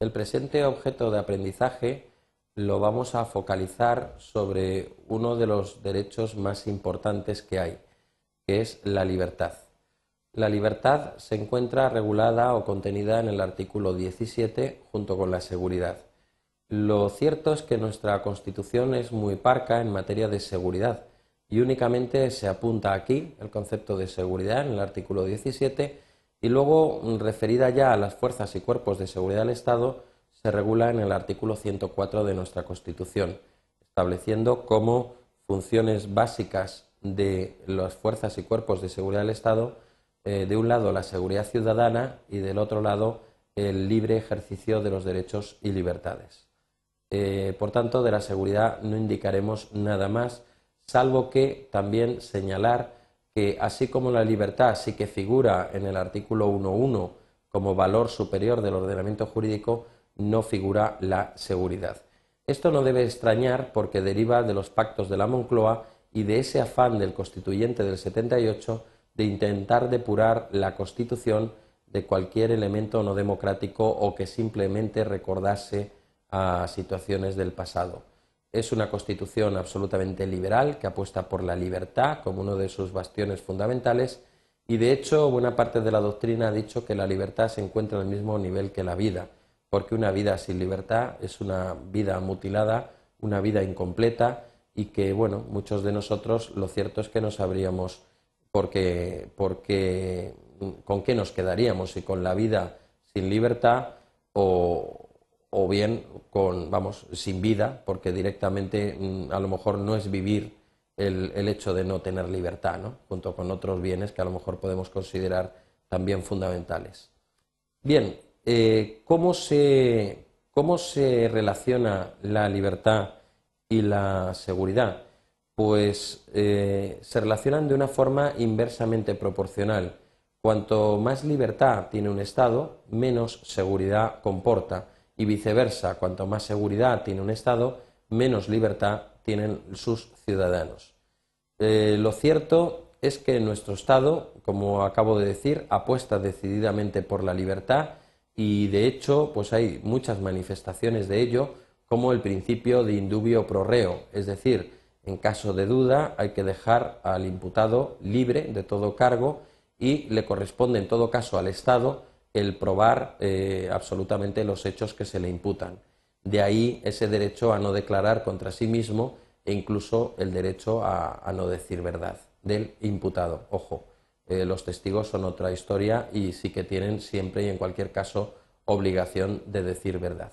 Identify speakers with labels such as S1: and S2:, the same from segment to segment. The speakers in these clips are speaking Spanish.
S1: el presente objeto de aprendizaje lo vamos a focalizar sobre uno de los derechos más importantes que hay, que es la libertad. La libertad se encuentra regulada o contenida en el artículo 17 junto con la seguridad. Lo cierto es que nuestra Constitución es muy parca en materia de seguridad y únicamente se apunta aquí el concepto de seguridad en el artículo 17 y luego referida ya a las fuerzas y cuerpos de seguridad del Estado se regula en el artículo 104 de nuestra Constitución, estableciendo cómo funciones básicas de las fuerzas y cuerpos de seguridad del Estado, eh, de un lado la seguridad ciudadana y del otro lado el libre ejercicio de los derechos y libertades. Eh, por tanto, de la seguridad no indicaremos nada más, salvo que también señalar que así como la libertad sí que figura en el artículo 1.1 como valor superior del ordenamiento jurídico, no figura la seguridad. Esto no debe extrañar porque deriva de los pactos de la Moncloa y de ese afán del constituyente del 78 de intentar depurar la Constitución de cualquier elemento no democrático o que simplemente recordase a situaciones del pasado. Es una constitución absolutamente liberal que apuesta por la libertad como uno de sus bastiones fundamentales y de hecho buena parte de la doctrina ha dicho que la libertad se encuentra al mismo nivel que la vida, porque una vida sin libertad es una vida mutilada, una vida incompleta y que bueno, muchos de nosotros lo cierto es que no sabríamos por qué, con qué nos quedaríamos, si con la vida sin libertad o, o bien con, vamos, sin vida, porque directamente mm, a lo mejor no es vivir el, hecho de no tener libertad, ¿no? junto con otros bienes que a lo mejor podemos considerar también fundamentales. Bien, eh, ¿cómo, se, ¿cómo se relaciona la libertad y la seguridad? Pues eh, se relacionan de una forma inversamente proporcional. Cuanto más libertad tiene un Estado, menos seguridad comporta y viceversa, cuanto más seguridad tiene un Estado, menos libertad tienen sus ciudadanos. Eh, lo cierto es que nuestro Estado, como acabo de decir, apuesta decididamente por la libertad y de hecho pues hay muchas manifestaciones de ello, como el principio de indubio pro reo, es decir, en caso de duda hay que dejar al imputado libre de todo cargo y le corresponde en todo caso al Estado el probar eh, absolutamente los hechos que se le imputan. De ahí ese derecho a no declarar contra sí mismo e incluso el derecho a, no decir verdad del imputado. Ojo, eh, los testigos son otra historia y sí que tienen siempre y en cualquier caso obligación de decir verdad.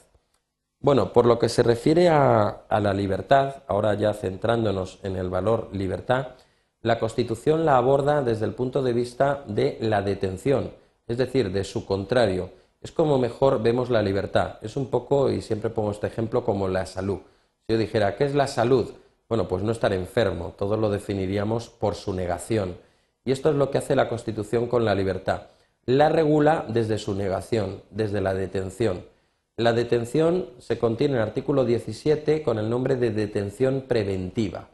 S1: Bueno, por lo que se refiere a la libertad, ahora ya centrándonos en el valor libertad, la Constitución la aborda desde el punto de vista de la detención es decir, de su contrario. Es como mejor vemos la libertad. Es un poco, y siempre pongo este ejemplo, como la salud. Si yo dijera, ¿qué es la salud? Bueno, pues no estar enfermo, todos lo definiríamos por su negación. Y esto es lo que hace la Constitución con la libertad. La regula desde su negación, desde la detención. La detención se contiene en el artículo 17 con el nombre de detención preventiva.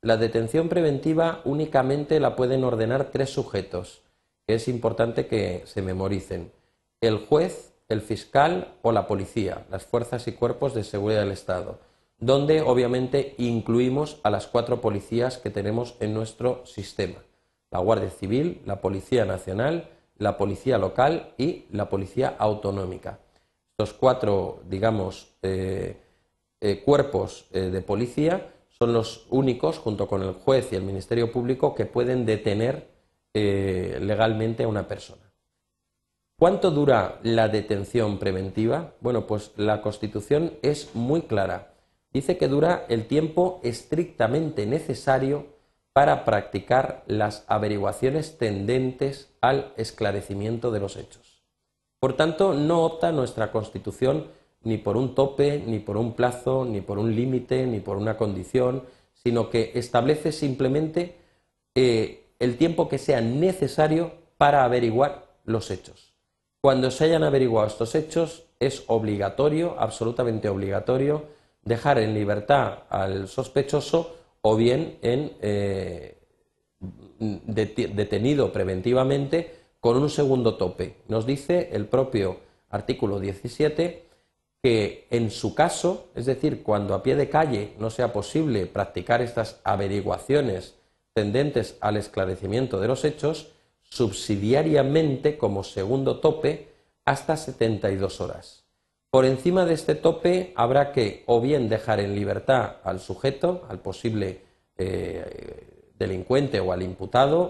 S1: La detención preventiva únicamente la pueden ordenar tres sujetos es importante que se memoricen. El juez, el fiscal o la policía, las fuerzas y cuerpos de seguridad del Estado, donde obviamente incluimos a las cuatro policías que tenemos en nuestro sistema. La Guardia Civil, la Policía Nacional, la Policía Local y la Policía Autonómica. Estos cuatro, digamos, eh, eh, cuerpos eh, de policía son los únicos, junto con el juez y el Ministerio Público, que pueden detener eh, legalmente a una persona. ¿Cuánto dura la detención preventiva? Bueno, pues la Constitución es muy clara. Dice que dura el tiempo estrictamente necesario para practicar las averiguaciones tendentes al esclarecimiento de los hechos. Por tanto, no opta nuestra Constitución ni por un tope, ni por un plazo, ni por un límite, ni por una condición, sino que establece simplemente eh, el tiempo que sea necesario para averiguar los hechos. Cuando se hayan averiguado estos hechos, es obligatorio, absolutamente obligatorio, dejar en libertad al sospechoso o bien en, eh, detenido preventivamente con un segundo tope. Nos dice el propio artículo 17 que en su caso, es decir, cuando a pie de calle no sea posible practicar estas averiguaciones tendentes al esclarecimiento de los hechos, subsidiariamente como segundo tope hasta 72 horas. Por encima de este tope habrá que o bien dejar en libertad al sujeto, al posible eh, delincuente o al imputado,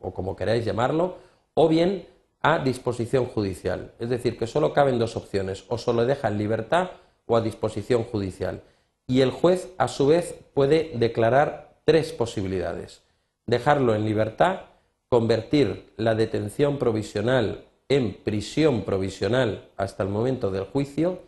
S1: o como queráis llamarlo, o bien a disposición judicial. Es decir, que solo caben dos opciones, o solo deja en libertad o a disposición judicial. Y el juez, a su vez, puede declarar tres posibilidades. Dejarlo en libertad, convertir la detención provisional en prisión provisional hasta el momento del juicio,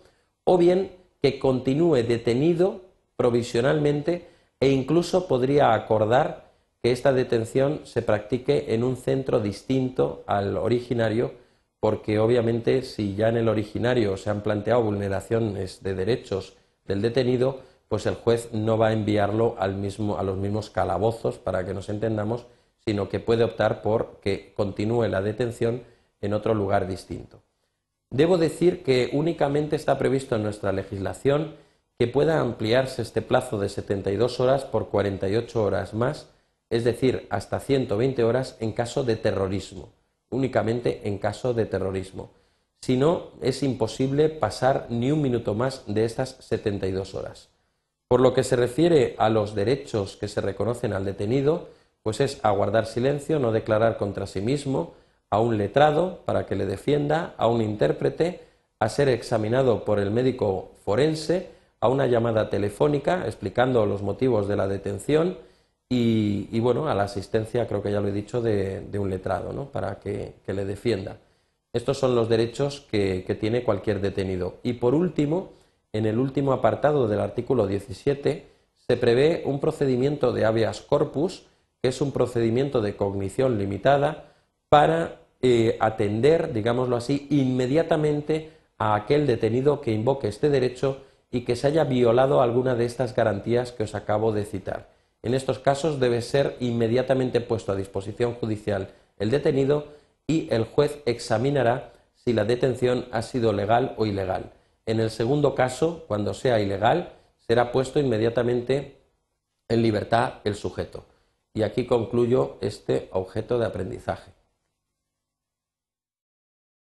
S1: o bien que continúe detenido provisionalmente e incluso podría acordar que esta detención se practique en un centro distinto al originario, porque obviamente si ya en el originario se han planteado vulneraciones de derechos del detenido, pues el juez no va a enviarlo al mismo, a los mismos calabozos, para que nos entendamos, sino que puede optar por que continúe la detención en otro lugar distinto. Debo decir que únicamente está previsto en nuestra legislación que pueda ampliarse este plazo de 72 horas por 48 horas más es decir, hasta 120 horas en caso de terrorismo, únicamente en caso de terrorismo. Si no, es imposible pasar ni un minuto más de estas 72 horas. Por lo que se refiere a los derechos que se reconocen al detenido, pues es aguardar silencio, no declarar contra sí mismo, a un letrado para que le defienda, a un intérprete, a ser examinado por el médico forense, a una llamada telefónica explicando los motivos de la detención, y, bueno, a la asistencia, creo que ya lo he dicho, de, un letrado, ¿no? Para que, le defienda. Estos son los derechos que, tiene cualquier detenido. Y por último, en el último apartado del artículo 17, se prevé un procedimiento de habeas corpus, que es un procedimiento de cognición limitada, para eh, atender, digámoslo así, inmediatamente a aquel detenido que invoque este derecho y que se haya violado alguna de estas garantías que os acabo de citar. En estos casos debe ser inmediatamente puesto a disposición judicial el detenido y el juez examinará si la detención ha sido legal o ilegal. En el segundo caso, cuando sea ilegal, será puesto inmediatamente en libertad el sujeto. Y aquí concluyo este objeto de aprendizaje.